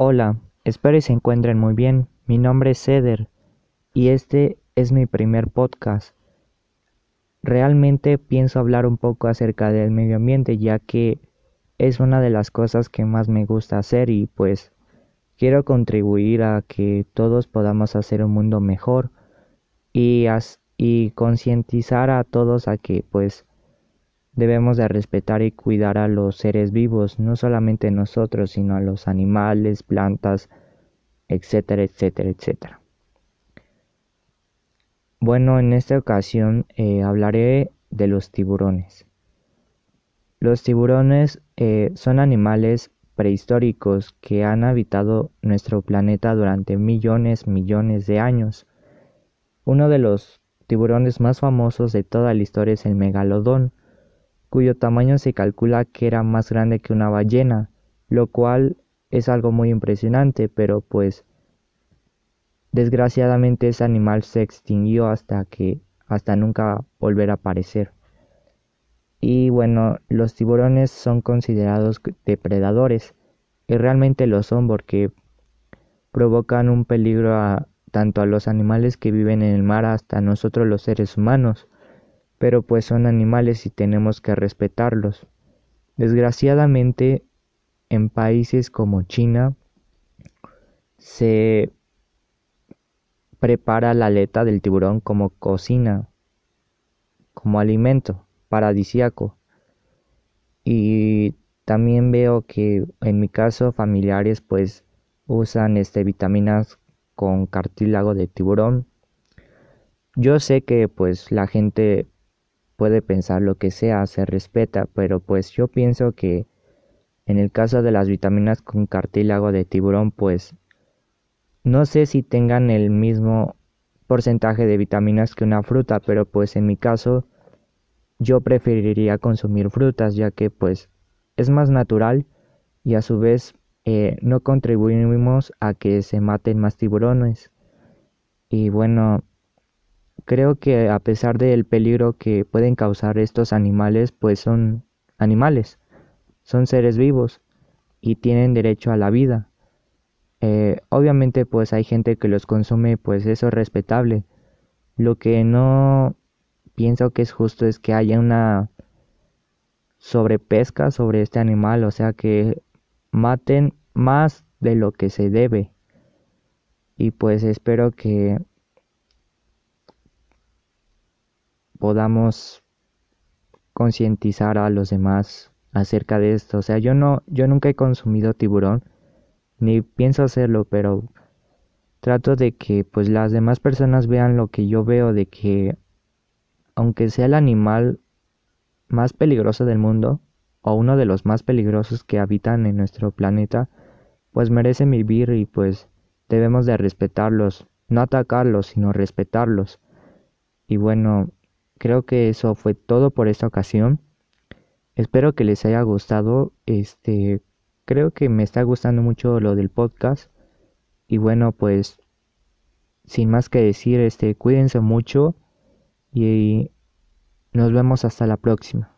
Hola, espero y se encuentren muy bien. Mi nombre es Ceder y este es mi primer podcast. Realmente pienso hablar un poco acerca del medio ambiente ya que es una de las cosas que más me gusta hacer y pues quiero contribuir a que todos podamos hacer un mundo mejor y, y concientizar a todos a que pues Debemos de respetar y cuidar a los seres vivos, no solamente nosotros, sino a los animales, plantas, etcétera, etcétera, etcétera. Bueno, en esta ocasión eh, hablaré de los tiburones. Los tiburones eh, son animales prehistóricos que han habitado nuestro planeta durante millones, millones de años. Uno de los tiburones más famosos de toda la historia es el megalodón, cuyo tamaño se calcula que era más grande que una ballena, lo cual es algo muy impresionante, pero pues desgraciadamente ese animal se extinguió hasta que hasta nunca volver a aparecer. Y bueno, los tiburones son considerados depredadores y realmente lo son porque provocan un peligro a, tanto a los animales que viven en el mar hasta nosotros los seres humanos pero pues son animales y tenemos que respetarlos. Desgraciadamente, en países como China se prepara la aleta del tiburón como cocina, como alimento paradisiaco. Y también veo que en mi caso familiares pues usan este vitaminas con cartílago de tiburón. Yo sé que pues la gente puede pensar lo que sea, se respeta, pero pues yo pienso que en el caso de las vitaminas con cartílago de tiburón, pues no sé si tengan el mismo porcentaje de vitaminas que una fruta, pero pues en mi caso yo preferiría consumir frutas ya que pues es más natural y a su vez eh, no contribuimos a que se maten más tiburones. Y bueno, Creo que a pesar del peligro que pueden causar estos animales, pues son animales, son seres vivos y tienen derecho a la vida. Eh, obviamente pues hay gente que los consume, pues eso es respetable. Lo que no pienso que es justo es que haya una sobrepesca sobre este animal, o sea que maten más de lo que se debe. Y pues espero que podamos concientizar a los demás acerca de esto. O sea, yo no, yo nunca he consumido tiburón, ni pienso hacerlo, pero trato de que pues las demás personas vean lo que yo veo, de que aunque sea el animal más peligroso del mundo, o uno de los más peligrosos que habitan en nuestro planeta, pues merecen vivir y pues debemos de respetarlos, no atacarlos, sino respetarlos. Y bueno, creo que eso fue todo por esta ocasión. Espero que les haya gustado. Este, creo que me está gustando mucho lo del podcast. Y bueno, pues sin más que decir, este, cuídense mucho y nos vemos hasta la próxima.